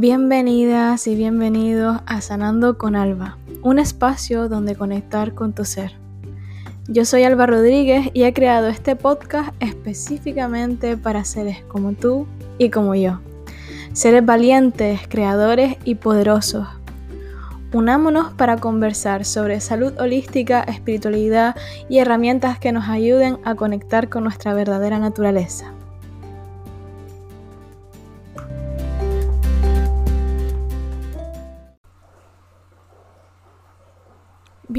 Bienvenidas y bienvenidos a Sanando con Alba, un espacio donde conectar con tu ser. Yo soy Alba Rodríguez y he creado este podcast específicamente para seres como tú y como yo. Seres valientes, creadores y poderosos. Unámonos para conversar sobre salud holística, espiritualidad y herramientas que nos ayuden a conectar con nuestra verdadera naturaleza.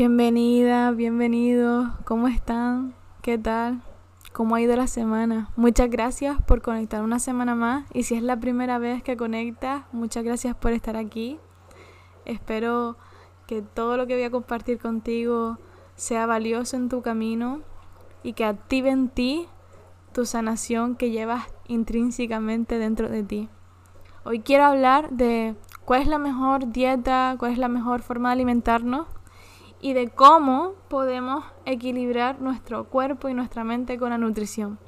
Bienvenida, bienvenidos, ¿cómo están? ¿Qué tal? ¿Cómo ha ido la semana? Muchas gracias por conectar una semana más y si es la primera vez que conectas, muchas gracias por estar aquí. Espero que todo lo que voy a compartir contigo sea valioso en tu camino y que active en ti tu sanación que llevas intrínsecamente dentro de ti. Hoy quiero hablar de cuál es la mejor dieta, cuál es la mejor forma de alimentarnos y de cómo podemos equilibrar nuestro cuerpo y nuestra mente con la nutrición.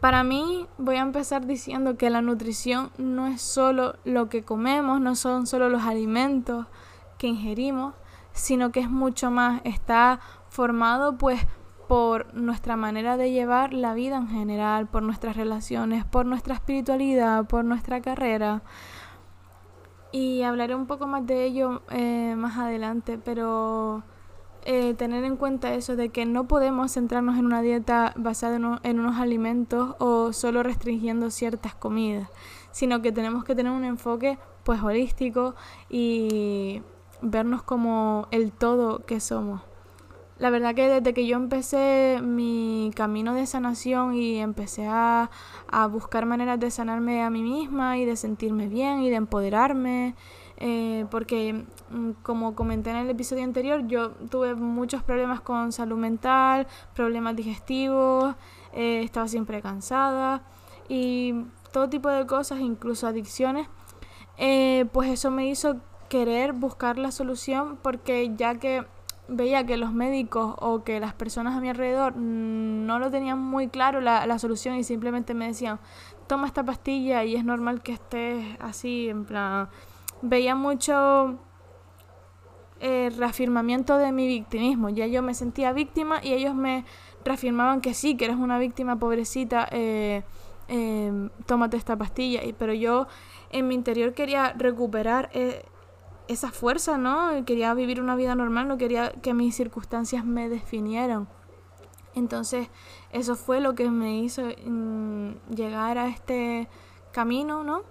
Para mí voy a empezar diciendo que la nutrición no es solo lo que comemos, no son solo los alimentos que ingerimos, sino que es mucho más, está formado pues por nuestra manera de llevar la vida en general, por nuestras relaciones, por nuestra espiritualidad, por nuestra carrera, y hablaré un poco más de ello eh, más adelante, pero eh, tener en cuenta eso de que no podemos centrarnos en una dieta basada en, en, unos alimentos o solo restringiendo ciertas comidas, sino que tenemos que tener un enfoque pues holístico y vernos como el todo que somos. La verdad que desde que yo empecé mi camino de sanación y empecé a, buscar maneras de sanarme a mí misma y de sentirme bien y de empoderarme, eh, porque mm, como comenté en el episodio anterior, yo tuve muchos problemas con salud mental, problemas digestivos, eh, estaba siempre cansada y todo tipo de cosas, incluso adicciones, eh, pues eso me hizo querer buscar la solución porque ya que veía que los médicos o que las personas a mi alrededor no lo tenían muy claro la, solución y simplemente me decían, toma esta pastilla y es normal que estés así, en plan, veía mucho eh, reafirmamiento de mi victimismo, ya yo me sentía víctima y ellos me reafirmaban que sí, que eres una víctima pobrecita, eh, eh, tómate esta pastilla, y, pero yo en mi interior quería recuperar esa fuerza, ¿no? Quería vivir una vida normal, no quería que mis circunstancias me definieran. Entonces, eso fue lo que me hizo mm, llegar a este camino, ¿no?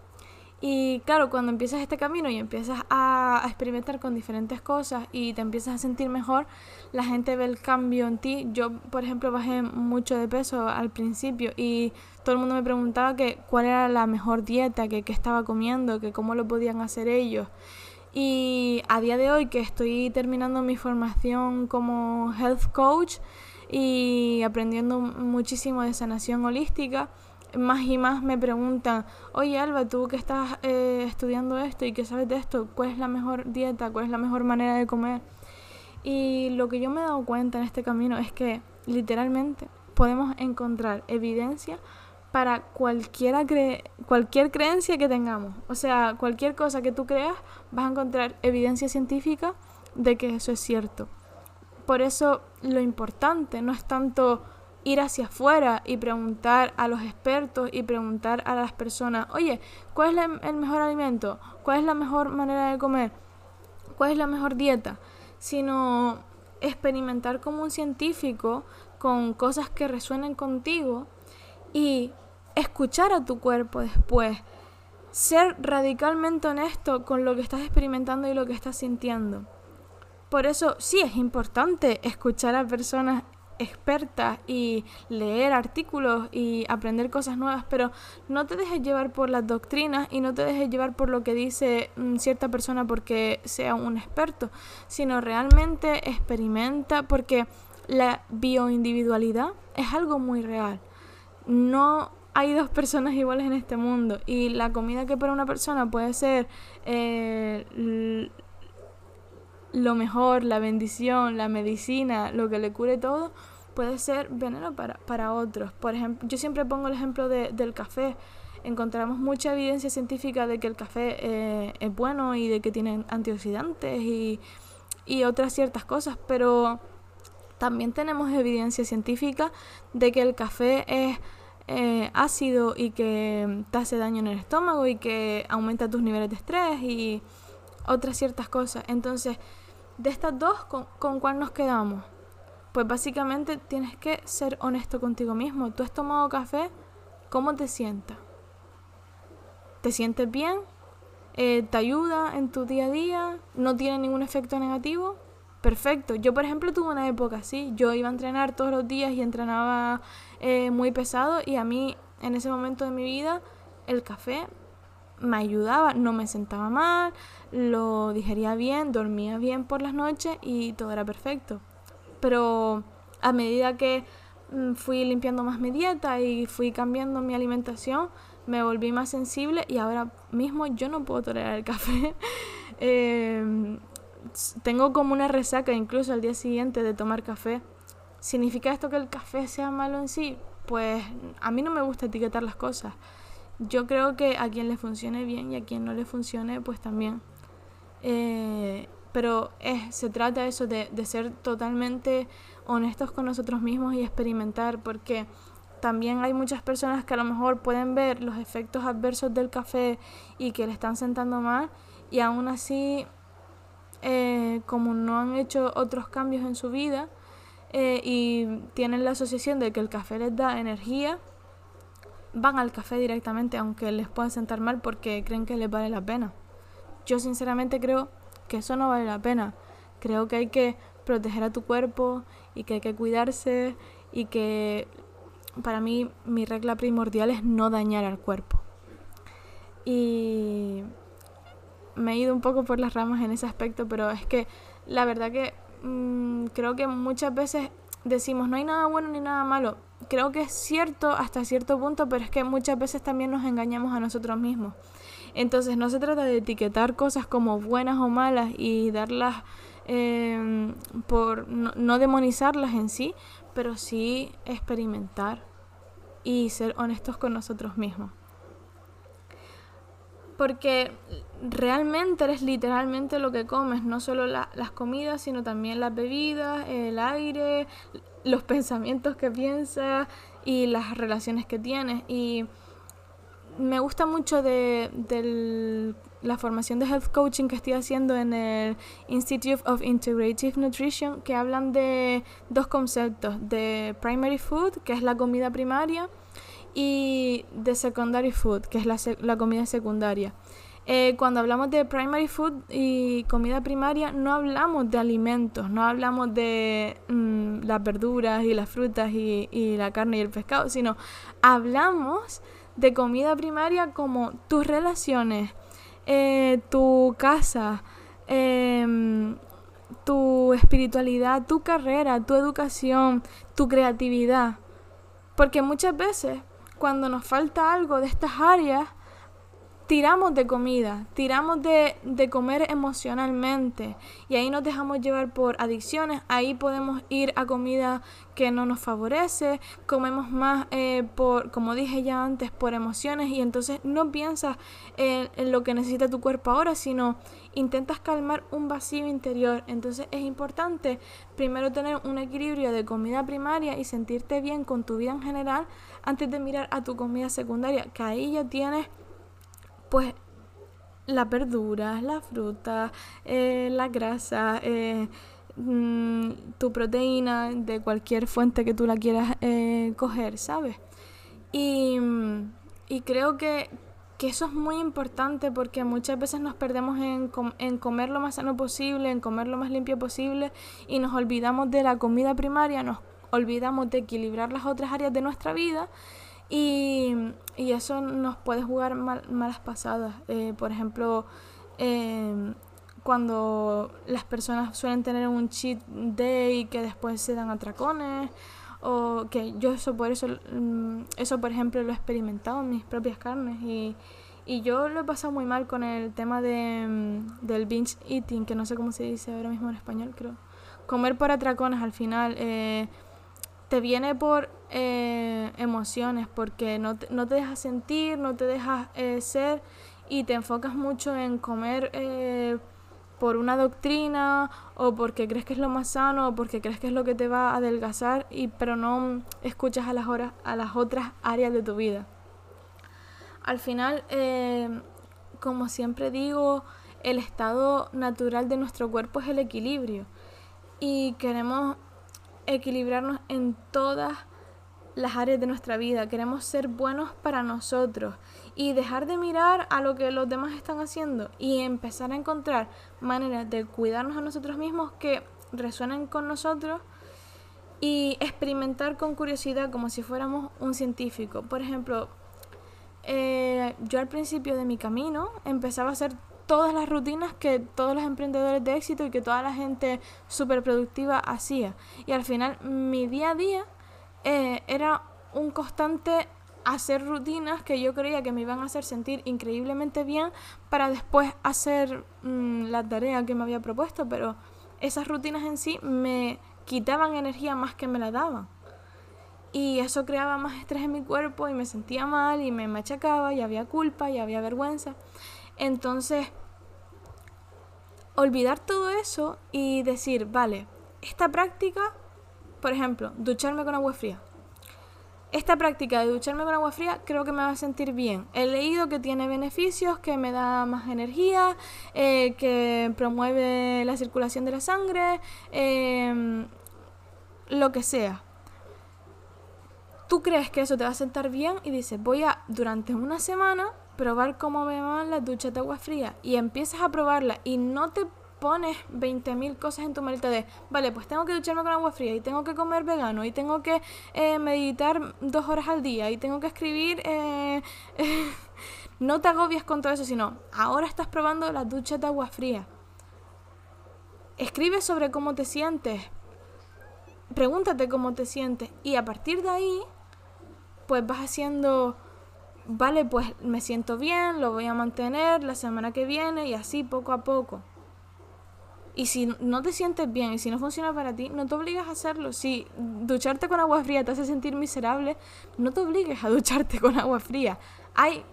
Y claro, cuando empiezas este camino y empiezas a, experimentar con diferentes cosas y te empiezas a sentir mejor, la gente ve el cambio en ti. Yo, por ejemplo, bajé mucho de peso al principio y todo el mundo me preguntaba que cuál era la mejor dieta, que qué estaba comiendo, que cómo lo podían hacer ellos. Y a día de hoy que estoy terminando mi formación como health coach y aprendiendo muchísimo de sanación holística, más y más me preguntan, oye Alba, tú que estás eh, estudiando esto y que sabes de esto, ¿cuál es la mejor dieta? ¿Cuál es la mejor manera de comer? Y lo que yo me he dado cuenta en este camino es que literalmente podemos encontrar evidencia para cualquiera cualquier creencia que tengamos. O sea, cualquier cosa que tú creas, vas a encontrar evidencia científica de que eso es cierto. Por eso lo importante no es tanto ir hacia afuera y preguntar a los expertos y preguntar a las personas, oye, ¿cuál es el mejor alimento? ¿Cuál es la mejor manera de comer? ¿Cuál es la mejor dieta? Sino experimentar como un científico con cosas que resuenen contigo y escuchar a tu cuerpo después. Ser radicalmente honesto con lo que estás experimentando y lo que estás sintiendo. Por eso sí es importante escuchar a personas expertas y leer artículos y aprender cosas nuevas, pero no te dejes llevar por las doctrinas y no te dejes llevar por lo que dice mm, cierta persona porque sea un experto, sino realmente experimenta porque la bioindividualidad es algo muy real no hay dos personas iguales en este mundo y la comida que para una persona puede ser eh, lo mejor, la bendición, la medicina, lo que le cure todo, puede ser veneno para, para otros. Por ejemplo, yo siempre pongo el ejemplo de, del café. encontramos mucha evidencia científica de que el café eh, es bueno y de que tiene antioxidantes y, y otras ciertas cosas, pero también tenemos evidencia científica de que el café es eh, ácido y que te hace daño en el estómago y que aumenta tus niveles de estrés y otras ciertas cosas. Entonces, de estas dos, ¿con, ¿con cuál nos quedamos? Pues básicamente tienes que ser honesto contigo mismo. ¿Tú has tomado café? ¿Cómo te sientas? ¿Te sientes bien? Eh, ¿Te ayuda en tu día a día? ¿No tiene ningún efecto negativo? Perfecto. Yo, por ejemplo, tuve una época así. Yo iba a entrenar todos los días y entrenaba eh, muy pesado y a mí, en ese momento de mi vida, el café me ayudaba, no me sentaba mal, lo digería bien, dormía bien por las noches y todo era perfecto. Pero a medida que mm, fui limpiando más mi dieta y fui cambiando mi alimentación, me volví más sensible y ahora mismo yo no puedo tolerar el café. Em, tengo como una resaca incluso al día siguiente de tomar café. ¿Significa esto que el café sea malo en sí? Pues a mí no me gusta etiquetar las cosas. Yo creo que a quien le funcione bien y a quien no le funcione, pues también. Eh, pero es, se trata eso de, de ser totalmente honestos con nosotros mismos y experimentar, porque también hay muchas personas que a lo mejor pueden ver los efectos adversos del café y que le están sentando mal y aún así, eh, como no han hecho otros cambios en su vida eh, y tienen la asociación de que el café les da energía, van al café directamente aunque les pueda sentar mal porque creen que les vale la pena. Yo sinceramente creo que eso no vale la pena. Creo que hay que proteger a tu cuerpo y que hay que cuidarse y que para mí mi regla primordial es no dañar al cuerpo. Y me he ido un poco por las ramas en ese aspecto, pero es que la verdad que mm, creo que muchas veces decimos no hay nada bueno ni nada malo. Creo que es cierto hasta cierto punto, pero es que muchas veces también nos engañamos a nosotros mismos. Entonces no se trata de etiquetar cosas como buenas o malas y darlas em, por no, demonizarlas en sí, pero sí experimentar y ser honestos con nosotros mismos. Porque realmente eres literalmente lo que comes, no solo las comidas, sino también las bebidas, el aire, los pensamientos que piensas y las relaciones que tienes. Y me gusta mucho de, la formación de health coaching que estoy haciendo en el Institute of Integrative Nutrition, que hablan de dos conceptos, de primary food, que es la comida primaria, y de secondary food, que es la, comida secundaria. Eh, cuando hablamos de primary food y comida primaria, no hablamos de alimentos, no hablamos de mm, las verduras y las frutas y, y la carne y el pescado, sino hablamos de comida primaria como tus relaciones, eh, tu casa, em, tu espiritualidad, tu carrera, tu educación, tu creatividad. Porque muchas veces cuando nos falta algo de estas áreas, tiramos de comida, tiramos de, de, comer emocionalmente y ahí nos dejamos llevar por adicciones, ahí podemos ir a comida que no nos favorece, comemos más eh, por, como dije ya antes, por emociones y entonces no piensas en, en lo que necesita tu cuerpo ahora, sino intentas calmar un vacío interior. Entonces es importante primero tener un equilibrio de comida primaria y sentirte bien con tu vida en general antes de mirar a tu comida secundaria, que ahí ya tienes pues las verduras, la fruta, eh, la grasa, eh, mm, tu proteína de cualquier fuente que tú la quieras eh, coger, ¿sabes? Y, y creo que, que, eso es muy importante porque muchas veces nos perdemos en, en comer lo más sano posible, en comer lo más limpio posible y nos olvidamos de la comida primaria, nos olvidamos de equilibrar las otras áreas de nuestra vida y, y eso nos puede jugar malas pasadas. Eh, por ejemplo, em, cuando las personas suelen tener un cheat day que después se dan atracones o que yo eso por eso mm, eso por ejemplo lo he experimentado en mis propias carnes y, y yo lo he pasado muy mal con el tema de, mm, del binge eating que no sé cómo se dice ahora mismo en español creo comer por atracones al final eh, te viene por eh, emociones, porque no te, no te dejas sentir, no te dejas eh, ser y te enfocas mucho en comer eh, por una doctrina o porque crees que es lo más sano o porque crees que es lo que te va a adelgazar, y, pero no escuchas a las, horas, a las otras áreas de tu vida. Al final, como siempre digo, el estado natural de nuestro cuerpo es el equilibrio y queremos equilibrarnos en todas las áreas de nuestra vida, queremos ser buenos para nosotros y dejar de mirar a lo que los demás están haciendo y empezar a encontrar maneras de cuidarnos a nosotros mismos que resuenen con nosotros y experimentar con curiosidad como si fuéramos un científico. Por ejemplo, eh, yo al principio de mi camino empezaba a hacer todas las rutinas que todos los emprendedores de éxito y que toda la gente súper productiva hacía. Y al final mi día a día eh, era un constante hacer rutinas que yo creía que me iban a hacer sentir increíblemente bien para después hacer mm, la tarea que me había propuesto, pero esas rutinas en sí me quitaban energía más que me la daban. Y eso creaba más estrés en mi cuerpo y me sentía mal y me machacaba y había culpa y había vergüenza. Entonces, olvidar todo eso y decir, vale, esta práctica, por ejemplo, ducharme con agua fría. Esta práctica de ducharme con agua fría creo que me va a sentir bien. He leído que tiene beneficios, que me da más energía, eh, que promueve la circulación de la sangre, em, lo que sea. Tú crees que eso te va a sentar bien y dices, voy a durante una semana probar cómo me van las duchas de agua fría y empiezas a probarla y no te pones 20.000 cosas en tu maleta de, vale, pues tengo que ducharme con agua fría y tengo que comer vegano y tengo que eh, meditar dos horas al día y tengo que escribir... Eh, no te agobies con todo eso, sino ahora estás probando las duchas de agua fría. Escribe sobre cómo te sientes. Pregúntate cómo te sientes y a partir de ahí, pues vas haciendo vale, pues me siento bien, lo voy a mantener la semana que viene y así poco a poco. Y si no te sientes bien y si no funciona para ti, no te obligas a hacerlo. Si ducharte con agua fría te hace sentir miserable, no te obligues a ducharte con agua fría. Hay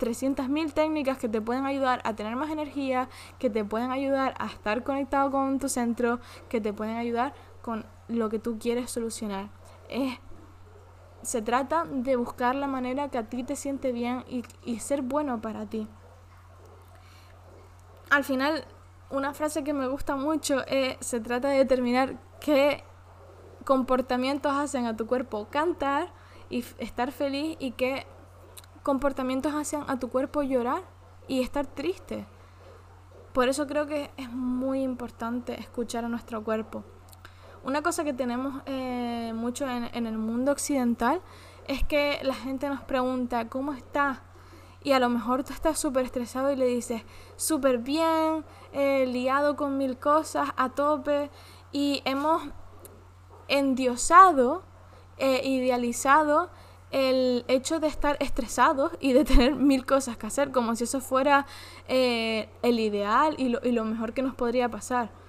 300.000 técnicas que te pueden ayudar a tener más energía, que te pueden ayudar a estar conectado con tu centro, que te pueden ayudar con lo que tú quieres solucionar. Es se trata de buscar la manera que a ti te siente bien y, ser bueno para ti. Al final, una frase que me gusta mucho es, se trata de determinar qué comportamientos hacen a tu cuerpo cantar y estar feliz y qué comportamientos hacen a tu cuerpo llorar y estar triste. Por eso creo que es muy importante escuchar a nuestro cuerpo. Una cosa que tenemos eh, mucho en, el mundo occidental es que la gente nos pregunta, ¿cómo estás? Y a lo mejor tú estás súper estresado y le dices, súper bien, eh, liado con mil cosas, a tope. Y hemos endiosado, eh, idealizado el hecho de estar estresados y de tener mil cosas que hacer, como si eso fuera el ideal y lo, y lo mejor que nos podría pasar.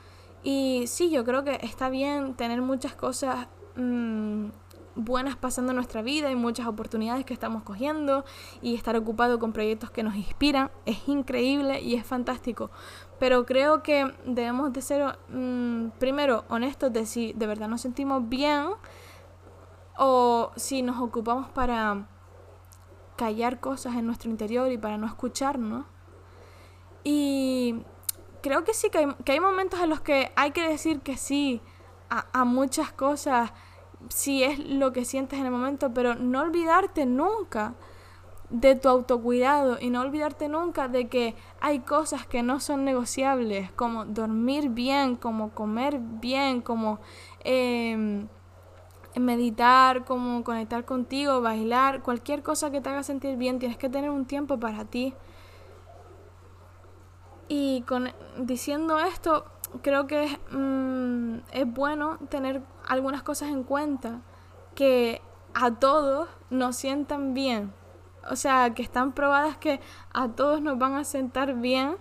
Y sí, yo creo que está bien tener muchas cosas mm, buenas pasando en nuestra vida y muchas oportunidades que estamos cogiendo y estar ocupado con proyectos que nos inspiran es increíble y es fantástico. Pero creo que debemos de ser mm, primero honestos de si de verdad nos sentimos bien o si nos ocupamos para callar cosas en nuestro interior y para no escucharnos. Y creo que sí, que hay, que hay, momentos en los que hay que decir que sí a, a muchas cosas, si es lo que sientes en el momento, pero no olvidarte nunca de tu autocuidado y no olvidarte nunca de que hay cosas que no son negociables, como dormir bien, como comer bien, como eh, meditar, como conectar contigo, bailar, cualquier cosa que te haga sentir bien, tienes que tener un tiempo para ti. Y con, diciendo esto, creo que mm, es, bueno tener algunas cosas en cuenta que a todos nos sientan bien. O sea, que están probadas que a todos nos van a sentar bien,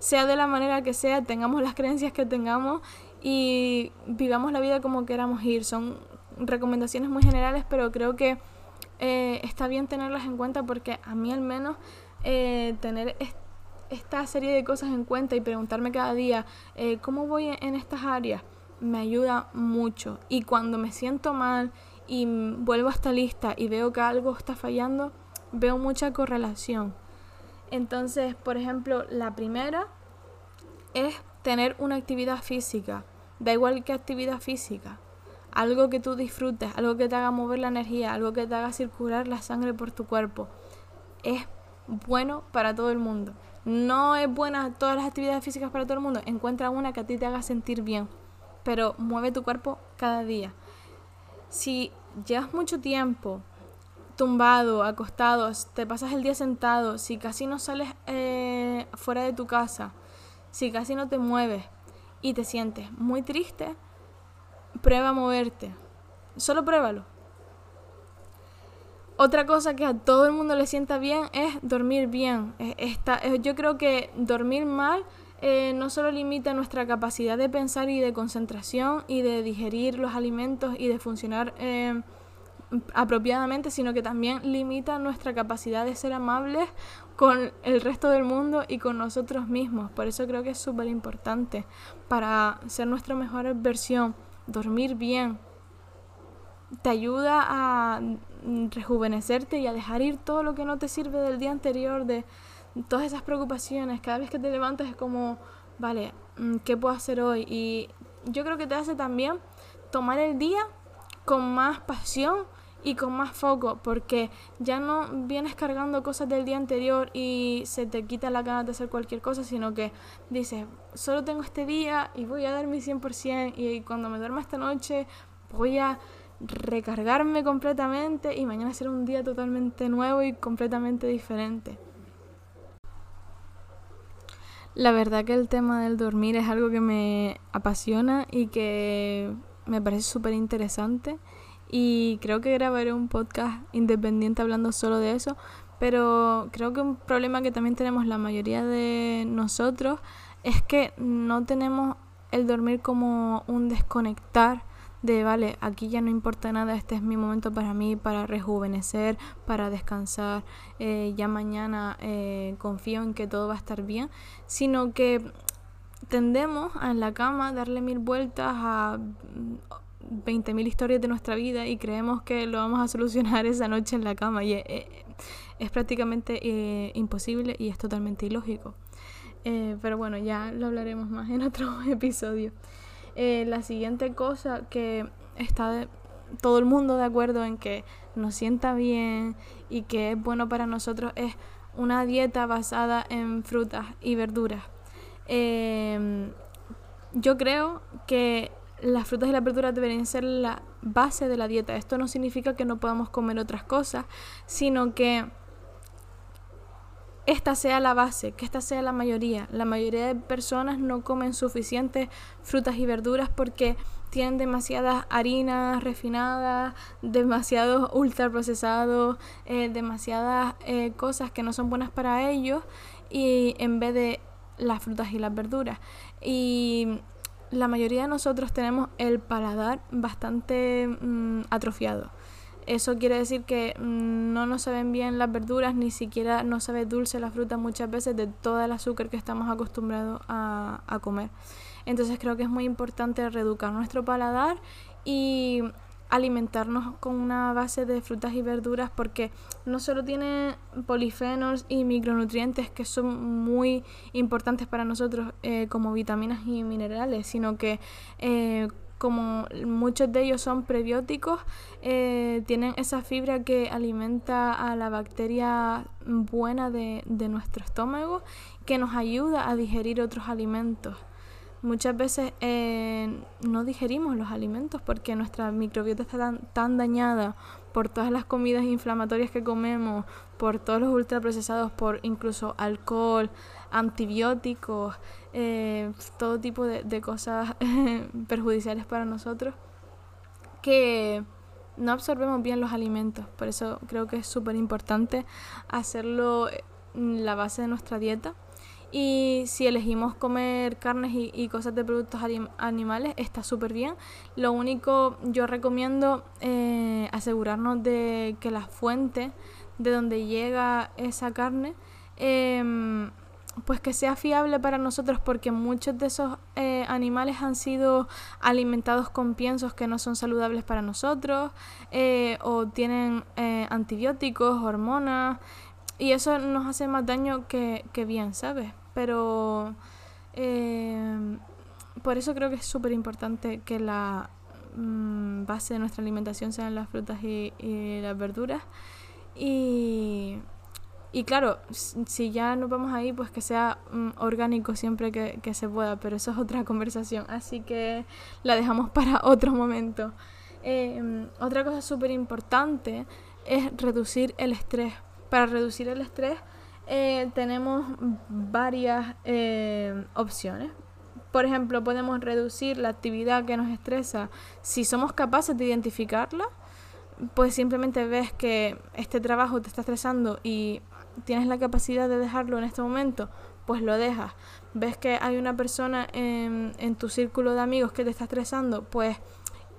sea de la manera que sea, tengamos las creencias que tengamos y vivamos la vida como queramos ir. Son recomendaciones muy generales, pero creo que eh, está bien tenerlas en cuenta porque a mí al menos eh, tener esta serie de cosas en cuenta y preguntarme cada día eh, cómo voy en estas áreas me ayuda mucho. Y cuando me siento mal y vuelvo a esta lista y veo que algo está fallando, veo mucha correlación. Entonces, por ejemplo, la primera es tener una actividad física. Da igual que actividad física. Algo que tú disfrutes, algo que te haga mover la energía, algo que te haga circular la sangre por tu cuerpo. Es bueno para todo el mundo. No es buena todas las actividades físicas para todo el mundo. Encuentra una que a ti te haga sentir bien. Pero mueve tu cuerpo cada día. Si llevas mucho tiempo tumbado, acostado, te pasas el día sentado, si casi no sales eh, fuera de tu casa, si casi no te mueves y te sientes muy triste, prueba a moverte. Solo pruébalo. Otra cosa que a todo el mundo le sienta bien es dormir bien. yo creo que dormir mal eh, no solo limita nuestra capacidad de pensar y de concentración y de digerir los alimentos y de funcionar eh, apropiadamente, sino que también limita nuestra capacidad de ser amables con el resto del mundo y con nosotros mismos. Por eso creo que es súper importante para ser nuestra mejor versión, dormir bien. Te ayuda a rejuvenecerte y a dejar ir todo lo que no te sirve del día anterior, de todas esas preocupaciones. Cada vez que te levantas es como, vale, mm, ¿qué puedo hacer hoy? Y yo creo que te hace también tomar el día con más pasión y con más foco, porque ya no vienes cargando cosas del día anterior y se te quita la gana de hacer cualquier cosa, sino que dices, solo tengo este día y voy a dar mi 100% y cuando me duerma esta noche voy a recargarme completamente y mañana será un día totalmente nuevo y completamente diferente. La verdad que el tema del dormir es algo que me apasiona y que me parece súper interesante y creo que grabaré un podcast independiente hablando solo de eso, pero creo que un problema que también tenemos la mayoría de nosotros es que no tenemos el dormir como un desconectar de, vale, aquí ya no importa nada, este es mi momento para mí, para rejuvenecer, para descansar, eh, ya mañana eh, confío en que todo va a estar bien, sino que tendemos a en la cama darle mil vueltas a 20.000 historias de nuestra vida y creemos que lo vamos a solucionar esa noche en la cama y es, prácticamente eh, imposible y es totalmente ilógico. Eh, pero bueno, ya lo hablaremos más en otro episodio. Eh, la siguiente cosa que está todo el mundo de acuerdo en que nos sienta bien y que es bueno para nosotros es una dieta basada en frutas y verduras. yo creo que las frutas y las verduras deberían ser la base de la dieta. Esto no significa que no podamos comer otras cosas, sino que esta sea la base, que esta sea la mayoría. La mayoría de personas no comen suficientes frutas y verduras porque tienen demasiadas harinas refinadas, demasiados ultraprocesados, eh, demasiadas eh, cosas que no son buenas para ellos y en vez de las frutas y las verduras. Y la mayoría de nosotros tenemos el paladar bastante mm, atrofiado. Eso quiere decir que mm, no nos saben bien las verduras, ni siquiera nos sabe dulce la fruta muchas veces de todo el azúcar que estamos acostumbrados a, comer. Entonces creo que es muy importante reeducar nuestro paladar y alimentarnos con una base de frutas y verduras porque no solo tiene polifenos y micronutrientes que son muy importantes para nosotros eh, como vitaminas y minerales, sino que eh, como muchos de ellos son prebióticos, eh, tienen esa fibra que alimenta a la bacteria buena de, de nuestro estómago que nos ayuda a digerir otros alimentos. Muchas veces eh, no digerimos los alimentos porque nuestra microbiota está tan, dañada por todas las comidas inflamatorias que comemos, por todos los ultraprocesados, por incluso alcohol, antibióticos, eh, todo tipo de, cosas perjudiciales para nosotros, que no absorbemos bien los alimentos. Por eso creo que es súper importante hacerlo la base de nuestra dieta Y si elegimos comer carnes y, cosas de productos animales, está súper bien. Lo único, yo recomiendo eh, asegurarnos de que la fuente de donde llega esa carne, em, pues que sea fiable para nosotros porque muchos de esos eh, animales han sido alimentados con piensos que no son saludables para nosotros eh, o tienen antibióticos, hormonas y eso nos hace más daño que, que bien, ¿sabes? Pero eh, por eso creo que es súper importante que la mm, base de nuestra alimentación sean las frutas y, las verduras. Y, y, claro, si ya nos vamos ahí, pues que sea mm, orgánico siempre que, se pueda, pero eso es otra conversación, así que la dejamos para otro momento. Eh, otra cosa súper importante es reducir el estrés. Para reducir el estrés eh, tenemos varias eh, opciones. Por ejemplo, podemos reducir la actividad que nos estresa si somos capaces de identificarla. Pues simplemente ves que este trabajo te está estresando y tienes la capacidad de dejarlo en este momento, pues lo dejas. Ves que hay una persona en, en tu círculo de amigos que te está estresando, pues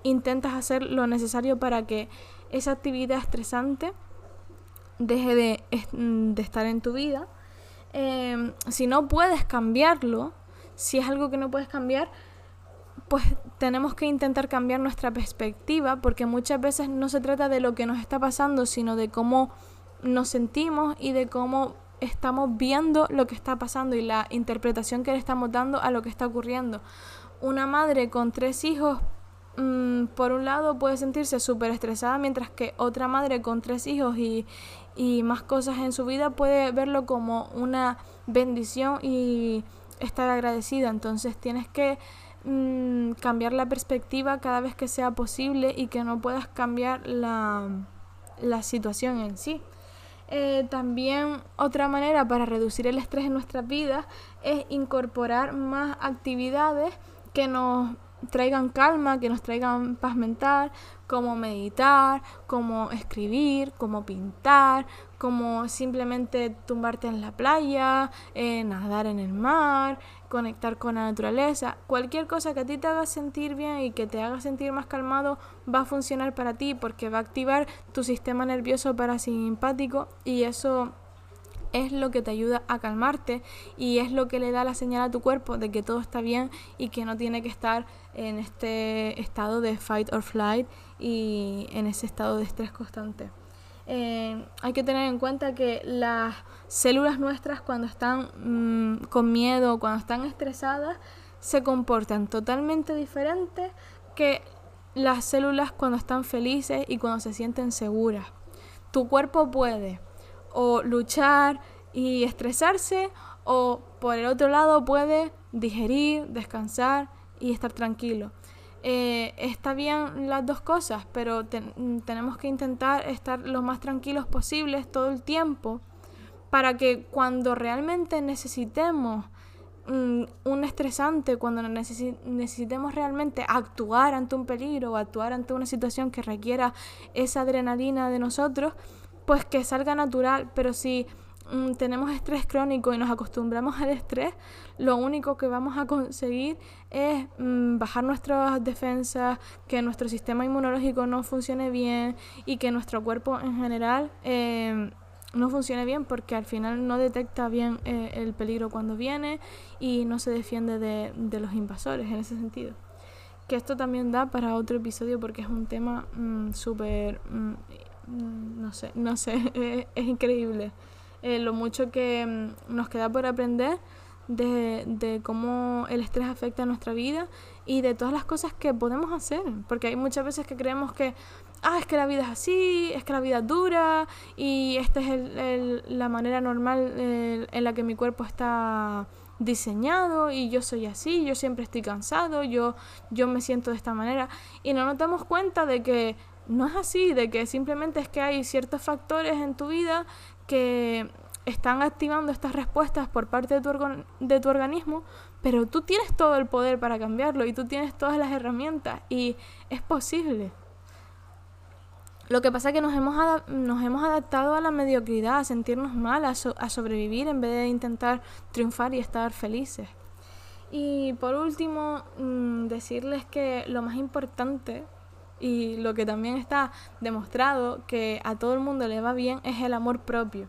intentas hacer lo necesario para que esa actividad estresante deje de, mm, estar en tu vida. Em, si no puedes cambiarlo, si es algo que no puedes cambiar, pues tenemos que intentar cambiar nuestra perspectiva porque muchas veces no se trata de lo que nos está pasando, sino de cómo nos sentimos y de cómo estamos viendo lo que está pasando y la interpretación que le estamos dando a lo que está ocurriendo. Una madre con tres hijos Mm, por un lado puede sentirse súper estresada, mientras que otra madre con tres hijos y, más cosas en su vida puede verlo como una bendición y estar agradecida. Entonces tienes que mm, cambiar la perspectiva cada vez que sea posible y que no puedas cambiar la, situación en sí. Eh, también otra manera para reducir el estrés en nuestras vidas es incorporar más actividades que nos traigan calma, que nos traigan paz mental, como meditar, como escribir, como pintar, como simplemente tumbarte en la playa, eh, nadar en el mar, conectar con la naturaleza. Cualquier cosa que a ti te haga sentir bien y que te haga sentir más calmado va a funcionar para ti porque va a activar tu sistema nervioso parasimpático y eso es lo que te ayuda a calmarte y es lo que le da la señal a tu cuerpo de que todo está bien y que no tiene que estar en este estado de fight or flight y en ese estado de estrés constante. Eh, hay que tener en cuenta que las células nuestras cuando están mm, con miedo, cuando están estresadas, se comportan totalmente diferentes que las células cuando están felices y cuando se sienten seguras. Tu cuerpo puede o luchar y estresarse o por el otro lado puede digerir, descansar y estar tranquilo. Eh, está bien las dos cosas, pero tenemos que intentar estar lo más tranquilos posibles todo el tiempo para que cuando realmente necesitemos mm, un estresante, cuando necesitemos realmente actuar ante un peligro o actuar ante una situación que requiera esa adrenalina de nosotros, pues que salga natural, pero si mm, tenemos estrés crónico y nos acostumbramos al estrés, lo único que vamos a conseguir es mm, bajar nuestras defensas, que nuestro sistema inmunológico no funcione bien y que nuestro cuerpo en general em, no funcione bien porque al final no detecta bien eh, el peligro cuando viene y no se defiende de, de los invasores en ese sentido. Que esto también da para otro episodio porque es un tema mm, súper Mm, no sé, no sé, es, increíble. Eh, lo mucho que mm, nos queda por aprender de, de, cómo el estrés afecta nuestra vida y de todas las cosas que podemos hacer, porque hay muchas veces que creemos que, ah, es que la vida es así, es que la vida es dura y esta es el, la manera normal en la que mi cuerpo está diseñado y yo soy así, yo siempre estoy cansado, yo, yo me siento de esta manera y no nos damos cuenta de que no es así, de que simplemente es que hay ciertos factores en tu vida que están activando estas respuestas por parte de tu, de tu organismo, pero tú tienes todo el poder para cambiarlo y tú tienes todas las herramientas y es posible. Lo que pasa es que nos hemos, nos hemos adaptado a la mediocridad, a sentirnos mal, a, a sobrevivir en vez de intentar triunfar y estar felices. Y por último, mm, decirles que lo más importante y lo que también está demostrado que a todo el mundo le va bien es el amor propio.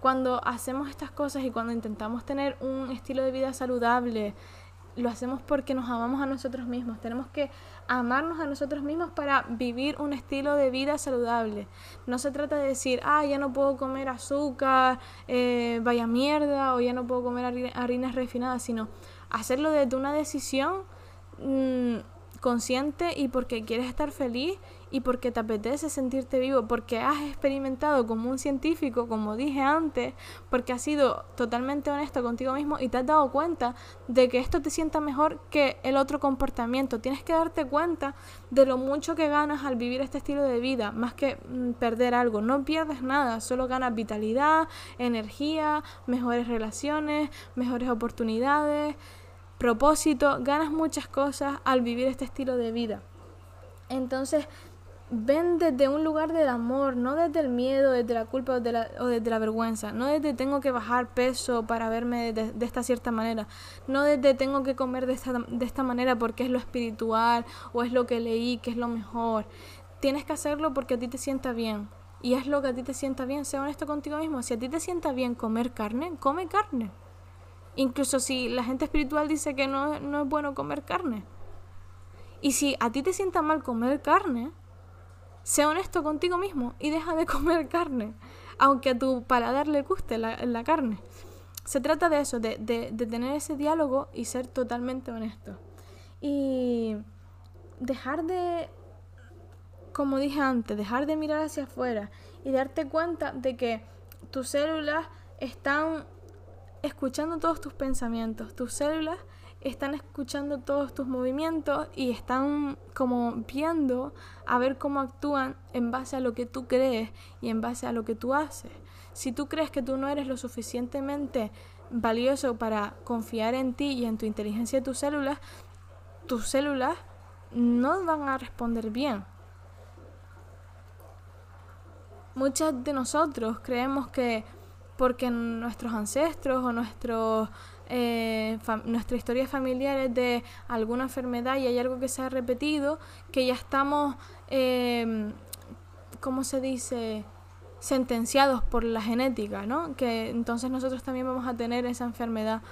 Cuando hacemos estas cosas y cuando intentamos tener un estilo de vida saludable, lo hacemos porque nos amamos a nosotros mismos. Tenemos que amarnos a nosotros mismos para vivir un estilo de vida saludable. No se trata de decir, ah, ya no puedo comer azúcar, eh, vaya mierda, o ya no puedo comer harinas refinadas, sino hacerlo desde una decisión mm, consciente y porque quieres estar feliz y porque te apetece sentirte vivo, porque has experimentado como un científico, como dije antes, porque has sido totalmente honesto contigo mismo y te has dado cuenta de que esto te sienta mejor que el otro comportamiento. Tienes que darte cuenta de lo mucho que ganas al vivir este estilo de vida, más que mm, perder algo. No pierdes nada, solo ganas vitalidad, energía, mejores relaciones, mejores oportunidades propósito, ganas muchas cosas al vivir este estilo de vida. Entonces, ven desde un lugar del amor, no desde el miedo, desde la culpa o, desde la vergüenza, no desde tengo que bajar peso para verme de, esta cierta manera, no desde tengo que comer de esta, de esta manera porque es lo espiritual o es lo que leí, que es lo mejor. Tienes que hacerlo porque a ti te sienta bien. Y es lo que a ti te sienta bien, sé honesto contigo mismo. Si a ti te sienta bien comer carne, come carne. Incluso si la gente espiritual dice que no, no es bueno comer carne. Y si a ti te sienta mal comer carne, sé honesto contigo mismo y deja de comer carne, aunque a tu paladar le guste la, la carne. Se trata de eso, de, de, de, tener ese diálogo y ser totalmente honesto. Y dejar de, como dije antes, dejar de mirar hacia afuera y darte cuenta de que tus células están escuchando todos tus pensamientos, tus células están escuchando todos tus movimientos y están como viendo a ver cómo actúan en base a lo que tú crees y en base a lo que tú haces. Si tú crees que tú no eres lo suficientemente valioso para confiar en ti y en tu inteligencia de tus células, tus células no van a responder bien. Muchas de nosotros creemos que porque nuestros ancestros o nuestros, eh, nuestra historia familiar es de alguna enfermedad y hay algo que se ha repetido, que ya estamos, eh, ¿cómo se dice? sentenciados por la genética, ¿no? Que entonces nosotros también vamos a tener esa enfermedad.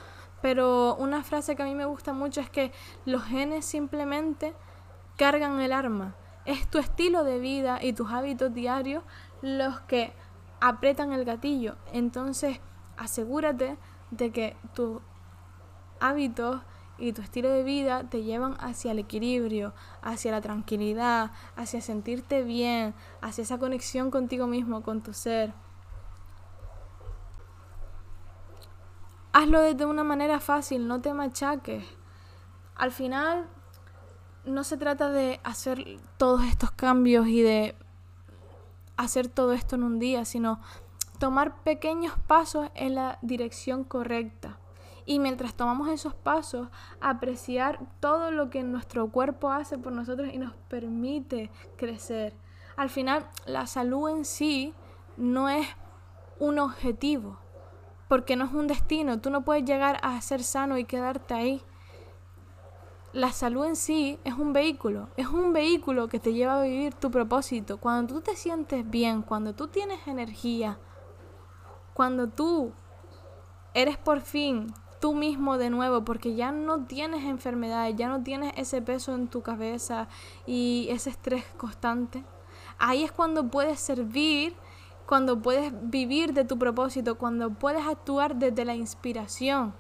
Pero una frase que a mí me gusta mucho es que los genes simplemente cargan el arma. Es tu estilo de vida y tus hábitos diarios los que apretan el gatillo. Entonces, asegúrate de que tus hábitos y tu estilo de vida te llevan hacia el equilibrio, hacia la tranquilidad, hacia sentirte bien, hacia esa conexión contigo mismo, con tu ser. Hazlo de una manera fácil, no te machaques. Al final, no se trata de hacer todos estos cambios y de hacer todo esto en un día, sino tomar pequeños pasos en la dirección correcta. Y mientras tomamos esos pasos, apreciar todo lo que nuestro cuerpo hace por nosotros y nos permite crecer. Al final, la salud en sí no es un objetivo, porque no es un destino. Tú no puedes llegar a ser sano y quedarte ahí la salud en sí es un vehículo, es un vehículo que te lleva a vivir tu propósito. Cuando tú te sientes bien, cuando tú tienes energía, cuando tú eres por fin tú mismo de nuevo, porque ya no tienes enfermedades, ya no tienes ese peso en tu cabeza y ese estrés constante, ahí es cuando puedes servir, cuando puedes vivir de tu propósito, cuando puedes actuar desde la inspiración.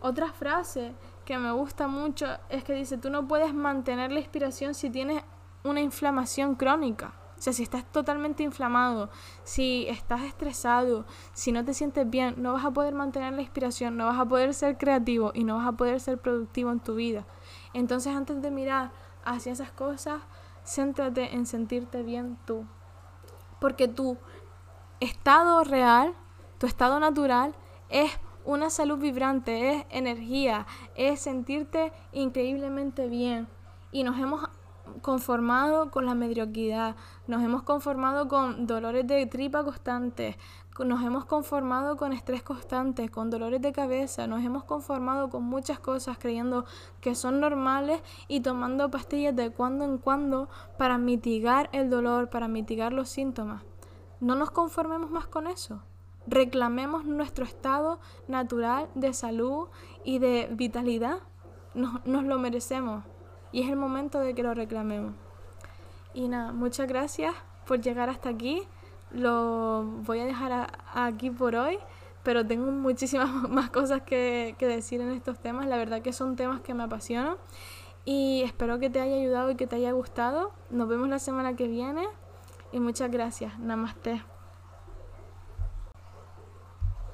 Otra frase que me gusta mucho es que dice, tú no puedes mantener la inspiración si tienes una inflamación crónica. O sea, si estás totalmente inflamado, si estás estresado, si no te sientes bien, no vas a poder mantener la inspiración, no vas a poder ser creativo y no vas a poder ser productivo en tu vida. Entonces, antes de mirar hacia esas cosas, céntrate en sentirte bien tú. Porque tu estado real, tu estado natural, es una salud vibrante es energía, es sentirte increíblemente bien. Y nos hemos conformado con la mediocridad, nos hemos conformado con dolores de tripa constantes, nos hemos conformado con estrés constante, con dolores de cabeza, nos hemos conformado con muchas cosas creyendo que son normales y tomando pastillas de cuando en cuando para mitigar el dolor, para mitigar los síntomas. No nos conformemos más con eso. Reclamemos nuestro estado natural de salud y de vitalidad. Nos, nos lo merecemos y es el momento de que lo reclamemos. Y nada, muchas gracias por llegar hasta aquí lo voy a dejar aquí por hoy, pero tengo muchísimas más cosas que, que decir en estos temas. La verdad que son temas que me apasionan y espero que te haya ayudado y que te haya gustado. Nos vemos la semana que viene y muchas gracias. Namaste.